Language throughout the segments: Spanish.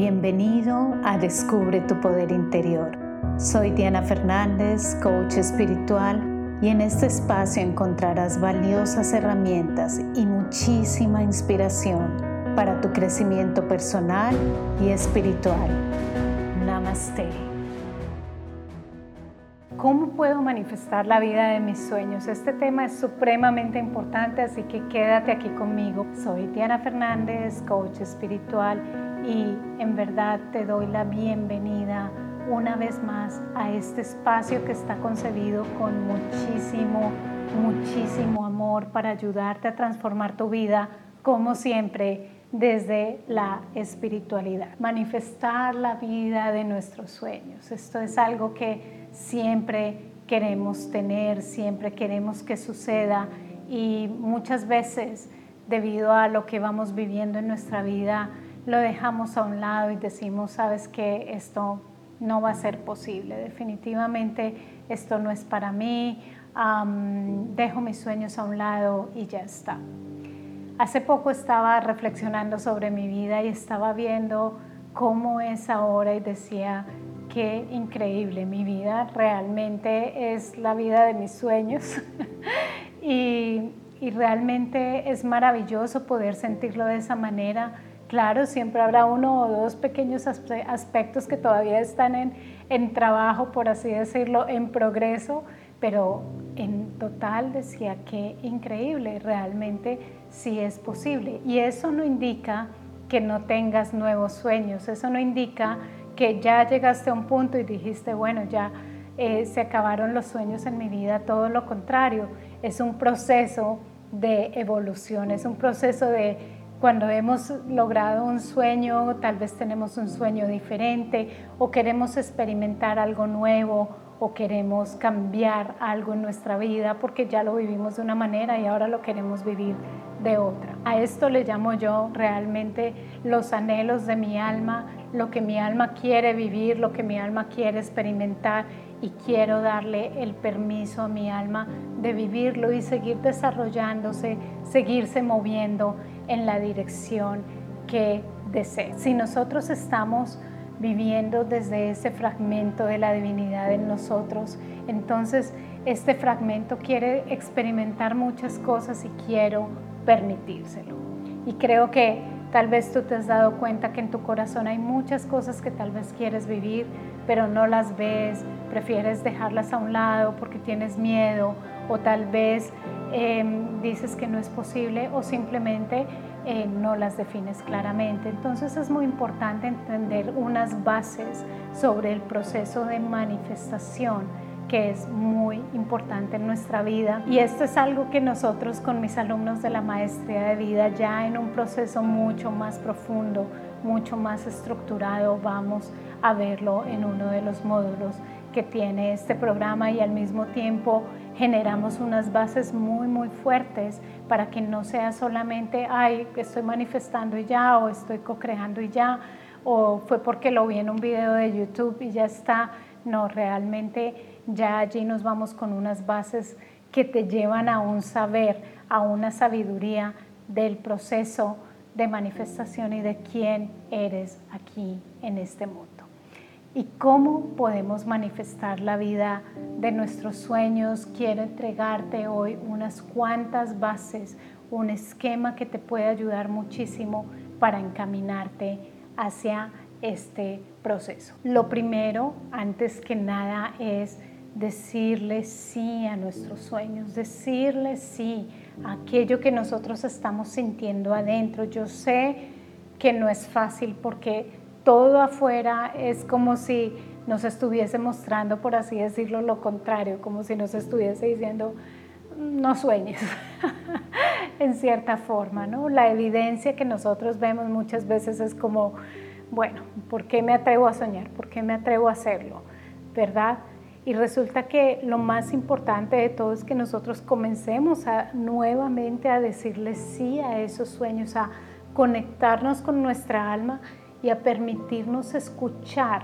Bienvenido a Descubre tu Poder Interior. Soy Diana Fernández, coach espiritual, y en este espacio encontrarás valiosas herramientas y muchísima inspiración para tu crecimiento personal y espiritual. Namaste. ¿Cómo puedo manifestar la vida de mis sueños? Este tema es supremamente importante, así que quédate aquí conmigo. Soy Diana Fernández, coach espiritual y en verdad te doy la bienvenida una vez más a este espacio que está concebido con muchísimo, muchísimo amor para ayudarte a transformar tu vida, como siempre, desde la espiritualidad. Manifestar la vida de nuestros sueños. Esto es algo que siempre queremos tener, siempre queremos que suceda y muchas veces debido a lo que vamos viviendo en nuestra vida, lo dejamos a un lado y decimos, sabes que esto no va a ser posible, definitivamente esto no es para mí, dejo mis sueños a un lado y ya está. Hace poco estaba reflexionando sobre mi vida y estaba viendo cómo es ahora y decía, qué increíble, mi vida realmente es la vida de mis sueños y, y realmente es maravilloso poder sentirlo de esa manera Claro, siempre habrá uno o dos pequeños aspectos que todavía están en, trabajo, por así decirlo, en progreso, pero en total decía que increíble, realmente sí es posible. Y eso no indica que no tengas nuevos sueños, eso no indica que ya llegaste a un punto y dijiste, bueno, ya eh, se acabaron los sueños en mi vida, todo lo contrario, es un proceso de evolución, es un proceso de cuando hemos logrado un sueño, tal vez tenemos un sueño diferente o queremos experimentar algo nuevo o queremos cambiar algo en nuestra vida porque ya lo vivimos de una manera y ahora lo queremos vivir de otra. A esto le llamo yo realmente los anhelos de mi alma, lo que mi alma quiere vivir, lo que mi alma quiere experimentar y quiero darle el permiso a mi alma de vivirlo y seguir desarrollándose, seguirse moviendo en la dirección que desee. Si nosotros estamos viviendo desde ese fragmento de la divinidad en nosotros, entonces este fragmento quiere experimentar muchas cosas y quiero permitírselo. Y creo que tal vez tú te has dado cuenta que en tu corazón hay muchas cosas que tal vez quieres vivir, pero no las ves, prefieres dejarlas a un lado porque tienes miedo o tal vez Em, dices que no es posible o simplemente eh, no las defines claramente. Entonces es muy importante entender unas bases sobre el proceso de manifestación que es muy importante en nuestra vida. Y esto es algo que nosotros con mis alumnos de la maestría de vida ya en un proceso mucho más profundo, mucho más estructurado, vamos a verlo en uno de los módulos que tiene este programa y al mismo tiempo generamos unas bases muy, muy fuertes para que no sea solamente, ay, estoy manifestando y ya, o estoy co-creando y ya, o fue porque lo vi en un video de YouTube y ya está. No, realmente ya allí nos vamos con unas bases que te llevan a un saber, a una sabiduría del proceso de manifestación y de quién eres aquí en este mundo y cómo podemos manifestar la vida de nuestros sueños. Quiero entregarte hoy unas cuantas bases, un esquema que te puede ayudar muchísimo para encaminarte hacia este proceso. Lo primero, antes que nada, es decirle sí a nuestros sueños, decirle sí a aquello que nosotros estamos sintiendo adentro. Yo sé que no es fácil porque todo afuera es como si nos estuviese mostrando, por así decirlo, lo contrario, como si nos estuviese diciendo, no sueñes, en cierta forma, ¿no? La evidencia que nosotros vemos muchas veces es como, bueno, ¿por qué me atrevo a soñar? ¿Por qué me atrevo a hacerlo? ¿Verdad? Y resulta que lo más importante de todo es que nosotros comencemos nuevamente a decirle sí a esos sueños, a conectarnos con nuestra alma y a permitirnos escuchar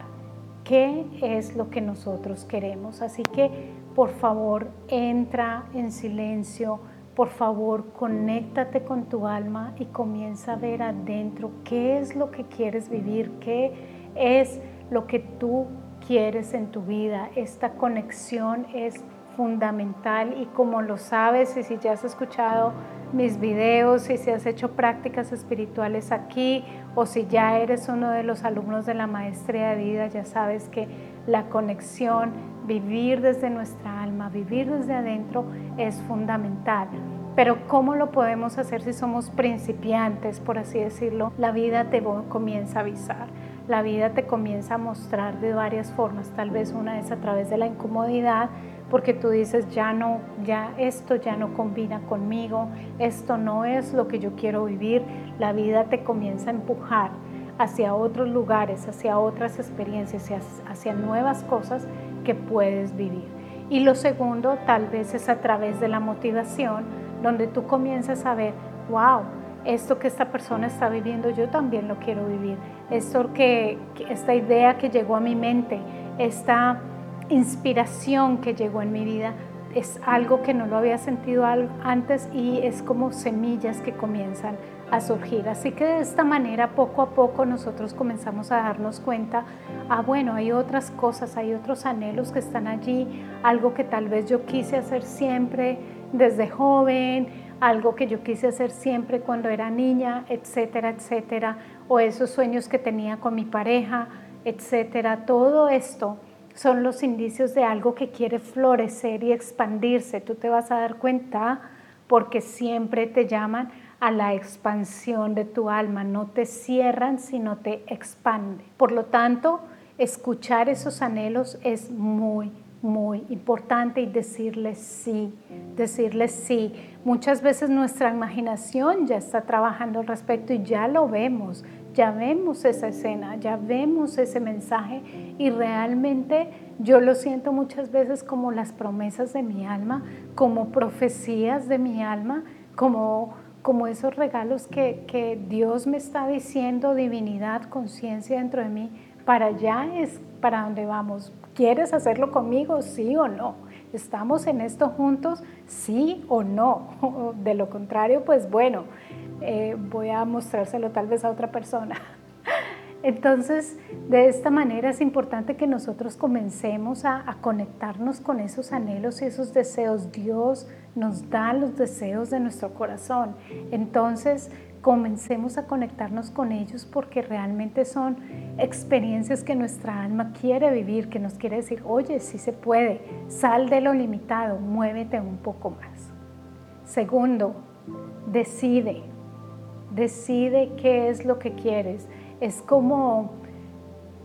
qué es lo que nosotros queremos. Así que por favor entra en silencio, por favor, conéctate con tu alma y comienza a ver adentro qué es lo que quieres vivir, qué es lo que tú quieres en tu vida. Esta conexión es fundamental y como lo sabes y si ya has escuchado mis videos y si has hecho prácticas espirituales aquí o si ya eres uno de los alumnos de la maestría de vida, ya sabes que la conexión, vivir desde nuestra alma, vivir desde adentro es fundamental. Pero ¿cómo lo podemos hacer si somos principiantes, por así decirlo? La vida te comienza a avisar, la vida te comienza a mostrar de varias formas. Tal vez una es a través de la incomodidad, porque tú dices, ya no, ya esto ya no combina conmigo, esto no es lo que yo quiero vivir. La vida te comienza a empujar hacia otros lugares, hacia otras experiencias, hacia nuevas cosas que puedes vivir. Y lo segundo, tal vez es a través de la motivación, donde tú comienzas a ver, wow, esto que esta persona está viviendo, yo también lo quiero vivir. Esto que, esta idea que llegó a mi mente, esta inspiración que llegó en mi vida, es algo que no lo había sentido antes y es como semillas que comienzan a surgir. Así que de esta manera, poco a poco, nosotros comenzamos a darnos cuenta, ah, bueno, hay otras cosas, hay otros anhelos que están allí, algo que tal vez yo quise hacer siempre desde joven, algo que yo quise hacer siempre cuando era niña, etcétera, etcétera, o esos sueños que tenía con mi pareja, etcétera. Todo esto son los indicios de algo que quiere florecer y expandirse. Tú te vas a dar cuenta porque siempre te llaman a la expansión de tu alma, no te cierran, sino te expanden. Por lo tanto, escuchar esos anhelos es muy, muy importante y decirles sí, decirles sí. Muchas veces nuestra imaginación ya está trabajando al respecto y ya lo vemos, ya vemos esa escena, ya vemos ese mensaje y realmente yo lo siento muchas veces como las promesas de mi alma, como profecías de mi alma, como, como esos regalos que, que Dios me está diciendo, divinidad, conciencia dentro de mí, para allá es para donde vamos. ¿Quieres hacerlo conmigo? Sí o no. ¿Estamos en esto juntos? Sí o no. De lo contrario, pues bueno, eh, voy a mostrárselo tal vez a otra persona. Entonces, de esta manera es importante que nosotros comencemos a, a, conectarnos con esos anhelos y esos deseos. Dios nos da los deseos de nuestro corazón. Entonces, comencemos a conectarnos con ellos porque realmente son experiencias que nuestra alma quiere vivir, que nos quiere decir, oye, sí se puede, sal de lo limitado, muévete un poco más. Segundo, decide, decide qué es lo que quieres. Es como,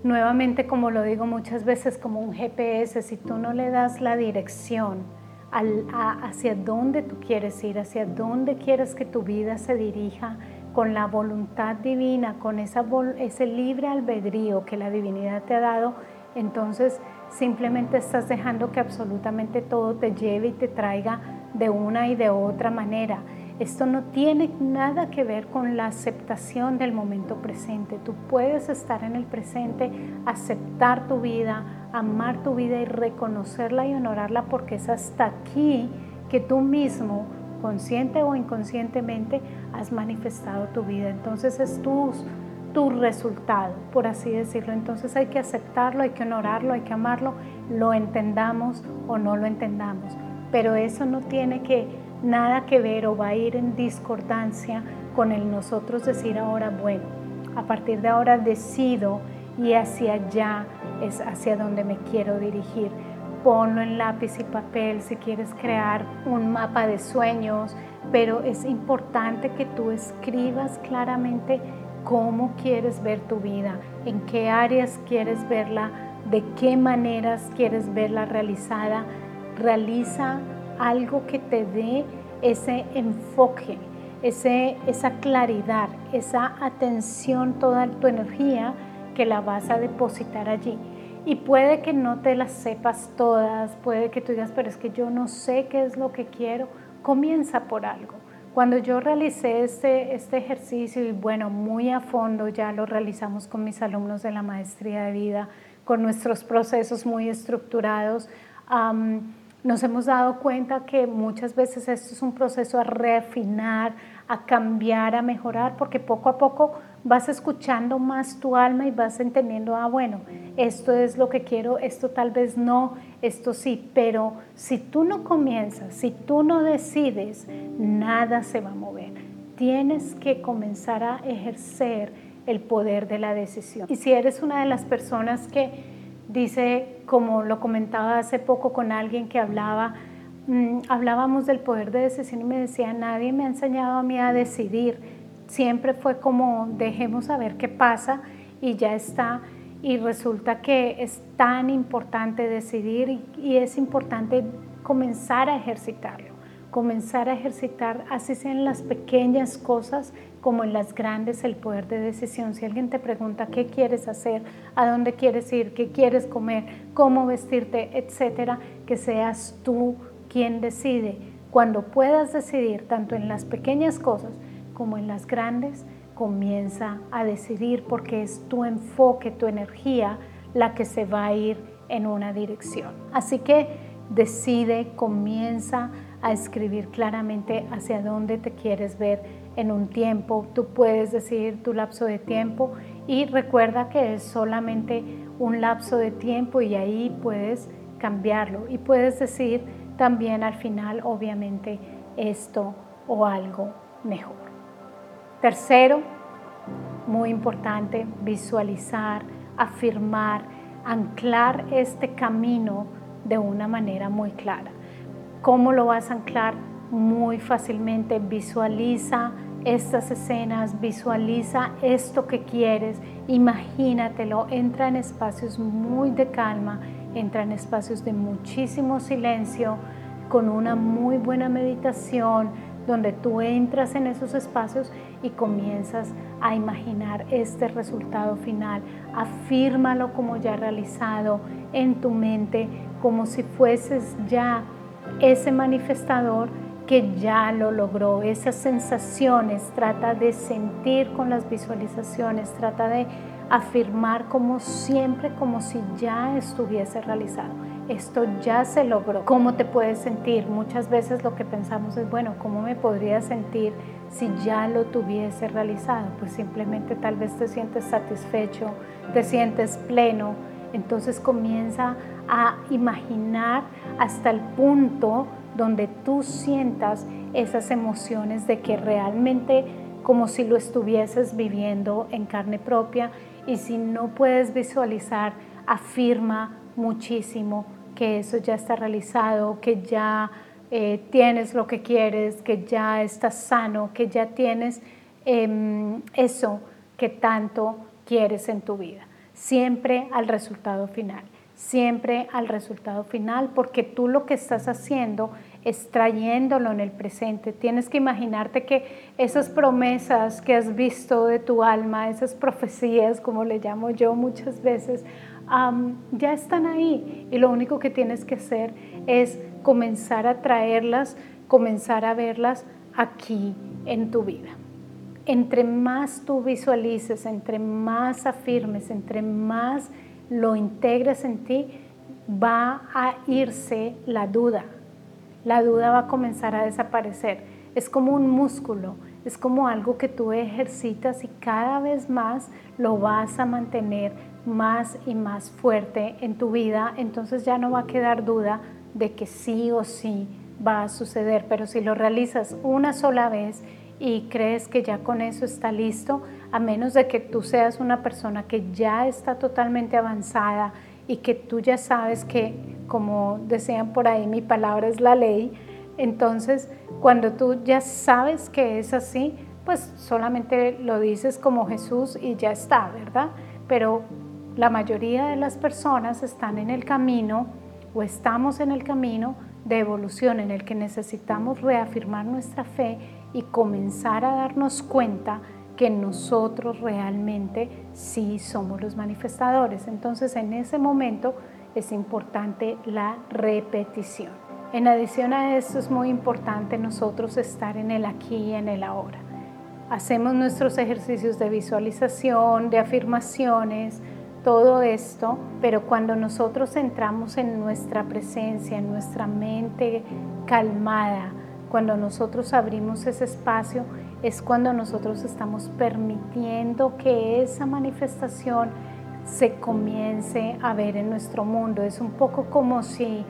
nuevamente como lo digo muchas veces, como un GPS, si tú no le das la dirección hacia dónde tú quieres ir, hacia dónde quieres que tu vida se dirija, con la voluntad divina, con ese libre albedrío que la divinidad te ha dado, entonces simplemente estás dejando que absolutamente todo te lleve y te traiga de una y de otra manera. Esto no tiene nada que ver con la aceptación del momento presente. Tú puedes estar en el presente, aceptar tu vida, amar tu vida y reconocerla y honorarla porque es hasta aquí que tú mismo, consciente o inconscientemente, has manifestado tu vida. Entonces es tu, tu resultado, por así decirlo. Entonces hay que aceptarlo, hay que honorarlo, hay que amarlo, lo entendamos o no lo entendamos. Pero eso no tiene que nada que ver o va a ir en discordancia con el nosotros decir ahora, bueno, a partir de ahora decido y hacia allá es hacia donde me quiero dirigir. Ponlo en lápiz y papel si quieres crear un mapa de sueños, pero es importante que tú escribas claramente cómo quieres ver tu vida, en qué áreas quieres verla, de qué maneras quieres verla realizada. Realiza algo que te dé ese enfoque, ese, esa claridad, esa atención, toda tu energía que la vas a depositar allí. Y puede que no te las sepas todas, puede que tú digas, pero es que yo no sé qué es lo que quiero. Comienza por algo. Cuando yo realicé este, este ejercicio, y bueno, muy a fondo ya lo realizamos con mis alumnos de la maestría de vida, con nuestros procesos muy estructurados, nos hemos dado cuenta que muchas veces esto es un proceso a refinar, a cambiar, a mejorar, porque poco a poco vas escuchando más tu alma y vas entendiendo, ah, bueno, esto es lo que quiero, esto tal vez no, esto sí, pero si tú no comienzas, si tú no decides, nada se va a mover. Tienes que comenzar a ejercer el poder de la decisión. Y si eres una de las personas que dice, como lo comentaba hace poco con alguien que hablaba, mm, hablábamos del poder de decisión y me decía, nadie me ha enseñado a mí a decidir. Siempre fue como, dejemos a ver qué pasa y ya está. Y resulta que es tan importante decidir y es importante comenzar a ejercitarlo comenzar a ejercitar, así sean las pequeñas cosas como en las grandes, el poder de decisión. Si alguien te pregunta qué quieres hacer, a dónde quieres ir, qué quieres comer, cómo vestirte, etcétera, que seas tú quien decide. Cuando puedas decidir, tanto en las pequeñas cosas como en las grandes, comienza a decidir porque es tu enfoque, tu energía la que se va a ir en una dirección. Así que decide, comienza a escribir claramente hacia dónde te quieres ver en un tiempo. Tú puedes decidir tu lapso de tiempo y recuerda que es solamente un lapso de tiempo y ahí puedes cambiarlo y puedes decir también al final, obviamente, esto o algo mejor. Tercero, muy importante, visualizar, afirmar, anclar este camino de una manera muy clara. ¿Cómo lo vas a anclar? Muy fácilmente visualiza estas escenas, visualiza esto que quieres, imagínatelo, entra en espacios muy de calma, entra en espacios de muchísimo silencio, con una muy buena meditación, donde tú entras en esos espacios y comienzas a imaginar este resultado final. Afírmalo como ya realizado en tu mente, como si fueses ya ese manifestador que ya lo logró, esas sensaciones, trata de sentir con las visualizaciones, trata de afirmar como siempre, como si ya estuviese realizado. Esto ya se logró. ¿Cómo te puedes sentir? Muchas veces lo que pensamos es, bueno, ¿cómo me podría sentir si ya lo tuviese realizado? Pues simplemente tal vez te sientes satisfecho, te sientes pleno, entonces comienza a imaginar hasta el punto donde tú sientas esas emociones de que realmente como si lo estuvieses viviendo en carne propia y si no puedes visualizar, afirma muchísimo que eso ya está realizado, que ya eh, tienes lo que quieres, que ya estás sano, que ya tienes em, eso que tanto quieres en tu vida. Siempre al resultado final, siempre al resultado final, porque tú lo que estás haciendo es trayéndolo en el presente. Tienes que imaginarte que esas promesas que has visto de tu alma, esas profecías, como le llamo yo muchas veces, ya están ahí y lo único que tienes que hacer es comenzar a traerlas, comenzar a verlas aquí en tu vida entre más tú visualices, entre más afirmes, entre más lo integres en ti, va a irse la duda. La duda va a comenzar a desaparecer. Es como un músculo, es como algo que tú ejercitas y cada vez más lo vas a mantener más y más fuerte en tu vida. Entonces ya no va a quedar duda de que sí o sí va a suceder. Pero si lo realizas una sola vez, y crees que ya con eso está listo, a menos de que tú seas una persona que ya está totalmente avanzada y que tú ya sabes que, como decían por ahí, mi palabra es la ley, entonces cuando tú ya sabes que es así, pues solamente lo dices como Jesús y ya está, ¿verdad? Pero la mayoría de las personas están en el camino o estamos en el camino de evolución en el que necesitamos reafirmar nuestra fe y comenzar a darnos cuenta que nosotros realmente sí somos los manifestadores. Entonces en ese momento es importante la repetición. En adición a esto es muy importante nosotros estar en el aquí y en el ahora. Hacemos nuestros ejercicios de visualización, de afirmaciones, todo esto, pero cuando nosotros entramos en nuestra presencia, en nuestra mente calmada, cuando nosotros abrimos ese espacio, es cuando nosotros estamos permitiendo que esa manifestación se comience a ver en nuestro mundo. Es un poco como si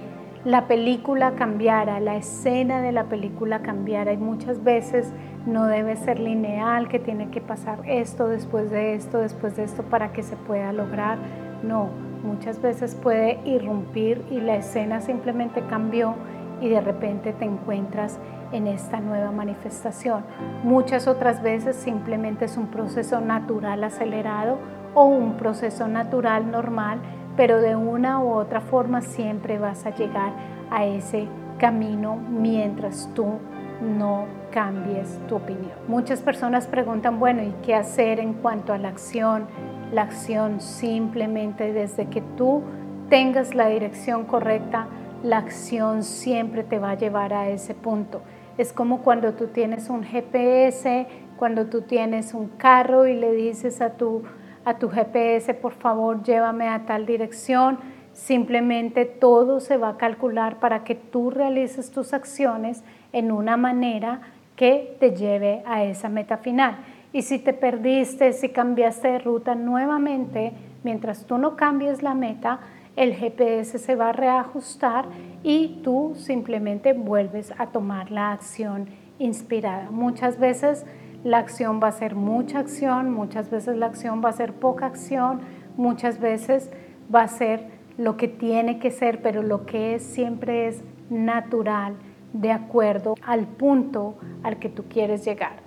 la película cambiara, la escena de la película cambiara y muchas veces no debe ser lineal, que tiene que pasar esto, después de esto, después de esto para que se pueda lograr. No, muchas veces puede irrumpir y la escena simplemente cambió y de repente te encuentras en esta nueva manifestación. Muchas otras veces simplemente es un proceso natural acelerado o un proceso natural normal pero de una u otra forma siempre vas a llegar a ese camino mientras tú no cambies tu opinión. Muchas personas preguntan, bueno, ¿y qué hacer en cuanto a la acción? La acción simplemente desde que tú tengas la dirección correcta, la acción siempre te va a llevar a ese punto. Es como cuando tú tienes un GPS, cuando tú tienes un carro y le dices a tu a tu GPS, por favor, llévame a tal dirección. Simplemente todo se va a calcular para que tú realices tus acciones en una manera que te lleve a esa meta final. Y si te perdiste, si cambiaste de ruta nuevamente, mientras tú no cambies la meta, el GPS se va a reajustar y tú simplemente vuelves a tomar la acción inspirada. Muchas veces la acción va a ser mucha acción, muchas veces la acción va a ser poca acción, muchas veces va a ser lo que tiene que ser, pero lo que es siempre es natural, de acuerdo al punto al que tú quieres llegar.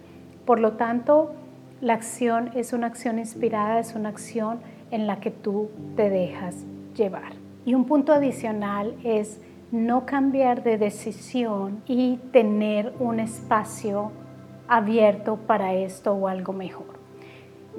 Por lo tanto, la acción es una acción inspirada, es una acción en la que tú te dejas llevar. Y un punto adicional es no cambiar de decisión y tener un espacio abierto para esto o algo mejor.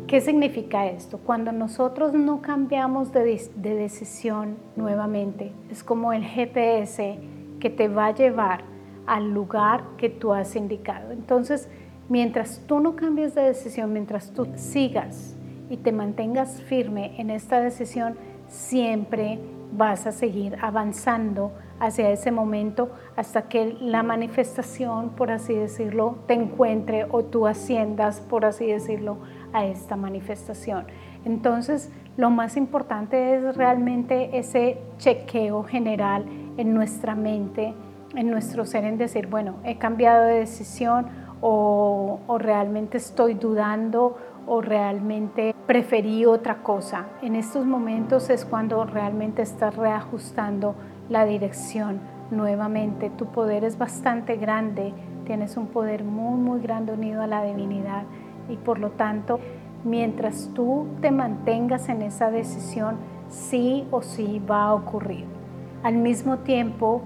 ¿Qué significa esto? Cuando nosotros no cambiamos de, decisión nuevamente, es como el GPS que te va a llevar al lugar que tú has indicado. Entonces, mientras tú no cambies de decisión, mientras tú sigas y te mantengas firme en esta decisión, siempre vas a seguir avanzando hacia ese momento hasta que la manifestación, por así decirlo, te encuentre o tú asciendas, por así decirlo, a esta manifestación. Entonces, lo más importante es realmente ese chequeo general en nuestra mente, en nuestro ser, en decir, bueno, he cambiado de decisión o, o realmente estoy dudando o realmente preferí otra cosa. En estos momentos es cuando realmente estás reajustando la dirección nuevamente. Tu poder es bastante grande, tienes un poder muy, muy grande unido a la divinidad y por lo tanto, mientras tú te mantengas en esa decisión, sí o sí va a ocurrir. Al mismo tiempo,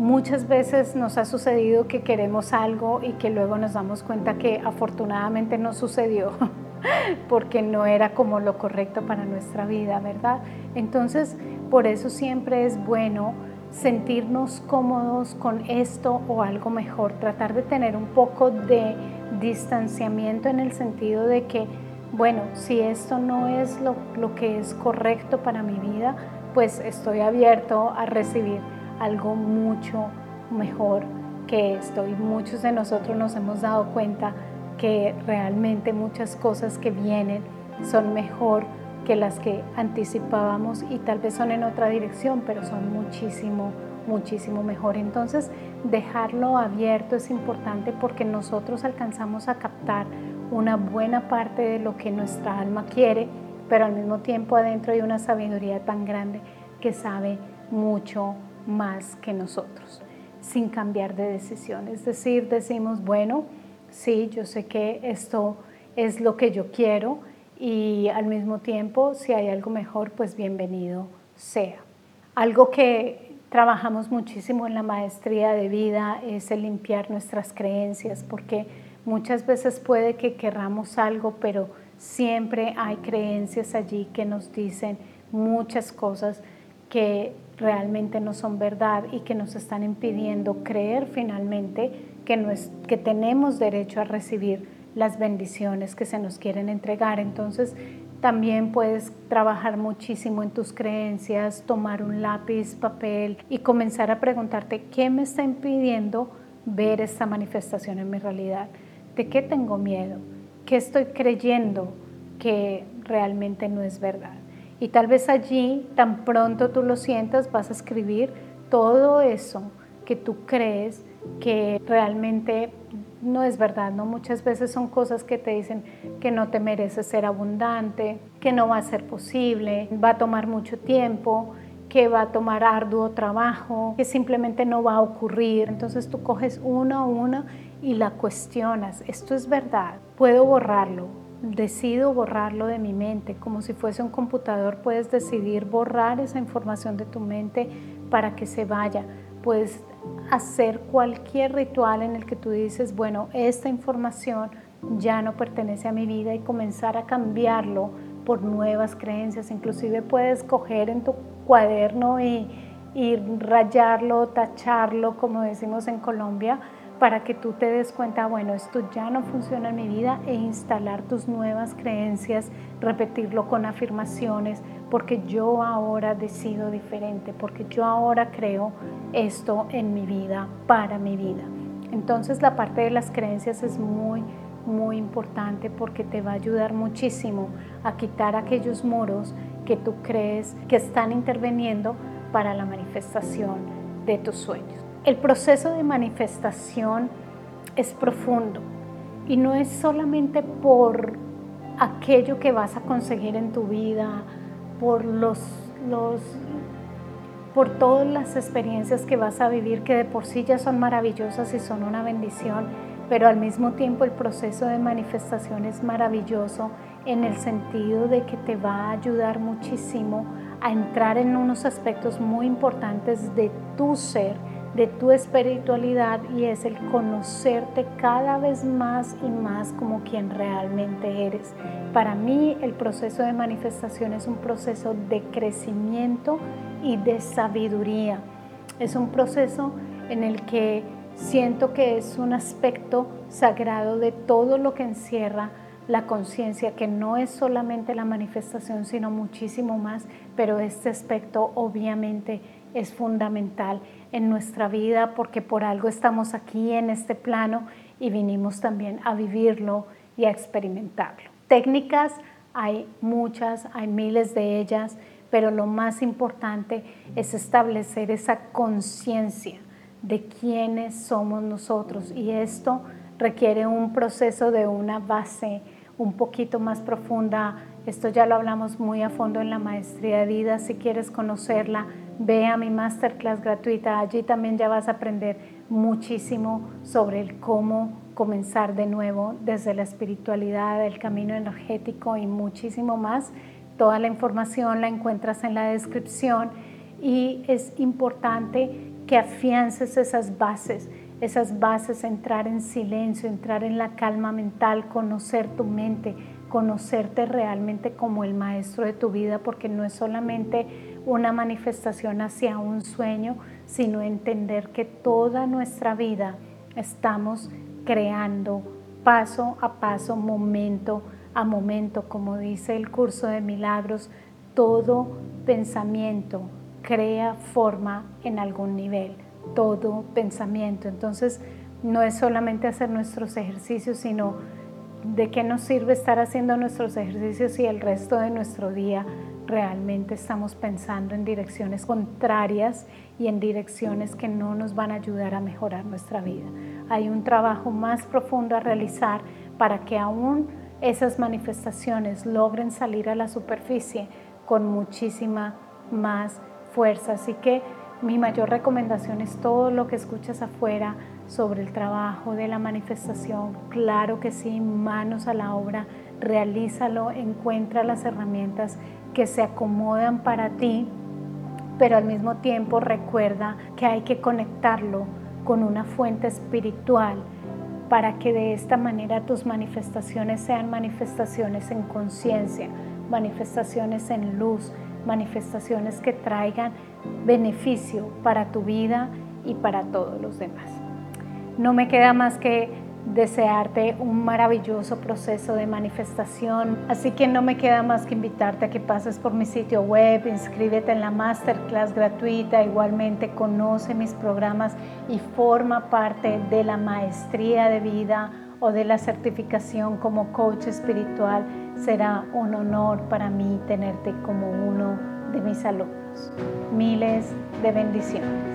muchas veces nos ha sucedido que queremos algo y que luego nos damos cuenta que afortunadamente no sucedió porque no era como lo correcto para nuestra vida, ¿verdad? Entonces, por eso siempre es bueno sentirnos cómodos con esto o algo mejor, tratar de tener un poco de distanciamiento en el sentido de que, bueno, si esto no es lo, que es correcto para mi vida, pues estoy abierto a recibir algo mucho mejor que esto. Y muchos de nosotros nos hemos dado cuenta que realmente muchas cosas que vienen son mejor que las que anticipábamos y tal vez son en otra dirección, pero son muchísimo, muchísimo mejor. Entonces, dejarlo abierto es importante porque nosotros alcanzamos a captar una buena parte de lo que nuestra alma quiere, pero al mismo tiempo adentro hay una sabiduría tan grande que sabe mucho más que nosotros, sin cambiar de decisión. Es decir, decimos, bueno, sí, yo sé que esto es lo que yo quiero, y al mismo tiempo, si hay algo mejor, pues bienvenido sea. Algo que trabajamos muchísimo en la maestría de vida es el limpiar nuestras creencias, porque muchas veces puede que querramos algo, pero siempre hay creencias allí que nos dicen muchas cosas que realmente no son verdad y que nos están impidiendo creer finalmente que, que tenemos derecho a recibir las bendiciones que se nos quieren entregar. Entonces, También puedes trabajar muchísimo en tus creencias, tomar un lápiz, papel y comenzar a preguntarte qué me está impidiendo ver esta manifestación en mi realidad. ¿De qué tengo miedo? ¿Qué estoy creyendo que realmente no es verdad? Y tal vez allí, tan pronto tú lo sientas, vas a escribir todo eso que tú crees que realmente no es verdad, ¿no? Muchas veces son cosas que te dicen que no te mereces ser abundante, que no va a ser posible, va a tomar mucho tiempo, que va a tomar arduo trabajo, que simplemente no va a ocurrir. Entonces tú coges una a una y la cuestionas. Esto es verdad, puedo borrarlo, decido borrarlo de mi mente, como si fuese un computador, puedes decidir borrar esa información de tu mente para que se vaya. Puedes hacer cualquier ritual en el que tú dices, bueno, esta información ya no pertenece a mi vida y comenzar a cambiarlo por nuevas creencias. Inclusive puedes coger en tu cuaderno y, y rayarlo, tacharlo, como decimos en Colombia, para que tú te des cuenta, bueno, esto ya no funciona en mi vida e instalar tus nuevas creencias, repetirlo con afirmaciones, porque yo ahora decido diferente, porque yo ahora creo esto en mi vida, para mi vida. Entonces la parte de las creencias es muy, muy importante porque te va a ayudar muchísimo a quitar aquellos muros que tú crees que están interviniendo para la manifestación de tus sueños. El proceso de manifestación es profundo y no es solamente por aquello que vas a conseguir en tu vida, por los, los por todas las experiencias que vas a vivir que de por sí ya son maravillosas y son una bendición, pero al mismo tiempo el proceso de manifestación es maravilloso en el sentido de que te va a ayudar muchísimo a entrar en unos aspectos muy importantes de tu ser, de tu espiritualidad y es el conocerte cada vez más y más como quien realmente eres. Para mí el proceso de manifestación es un proceso de crecimiento y de sabiduría. Es un proceso en el que siento que es un aspecto sagrado de todo lo que encierra la conciencia, que no es solamente la manifestación, sino muchísimo más, pero este aspecto obviamente es fundamental en nuestra vida porque por algo estamos aquí en este plano y vinimos también a vivirlo y a experimentarlo. Técnicas hay muchas, hay miles de ellas, pero lo más importante es establecer esa conciencia de quiénes somos nosotros y esto requiere un proceso de una base un poquito más profunda. Esto ya lo hablamos muy a fondo en la maestría de vida. Si quieres conocerla, ve a mi masterclass gratuita. Allí también ya vas a aprender muchísimo sobre el cómo comenzar de nuevo desde la espiritualidad, el camino energético y muchísimo más. Toda la información la encuentras en la descripción y es importante que afiances esas bases esas bases, entrar en silencio, entrar en la calma mental, conocer tu mente, conocerte realmente como el maestro de tu vida, porque no es solamente una manifestación hacia un sueño, sino entender que toda nuestra vida estamos creando paso a paso, momento a momento, como dice el curso de milagros, todo pensamiento crea forma en algún nivel todo pensamiento. Entonces, no es solamente hacer nuestros ejercicios, sino de qué nos sirve estar haciendo nuestros ejercicios si el resto de nuestro día realmente estamos pensando en direcciones contrarias y en direcciones que no nos van a ayudar a mejorar nuestra vida. Hay un trabajo más profundo a realizar para que aún esas manifestaciones logren salir a la superficie con muchísima más fuerza. Así que mi mayor recomendación es todo lo que escuchas afuera sobre el trabajo de la manifestación. Claro que sí, manos a la obra, realízalo, encuentra las herramientas que se acomodan para ti, pero al mismo tiempo recuerda que hay que conectarlo con una fuente espiritual para que de esta manera tus manifestaciones sean manifestaciones en conciencia, manifestaciones en luz, manifestaciones que traigan beneficio para tu vida y para todos los demás. No me queda más que desearte un maravilloso proceso de manifestación. Así que no me queda más que invitarte a que pases por mi sitio web, inscríbete en la masterclass gratuita, igualmente conoce mis programas y forma parte de la maestría de vida o de la certificación como coach espiritual. Será un honor para mí tenerte como uno de mis alumnos. Miles de bendiciones.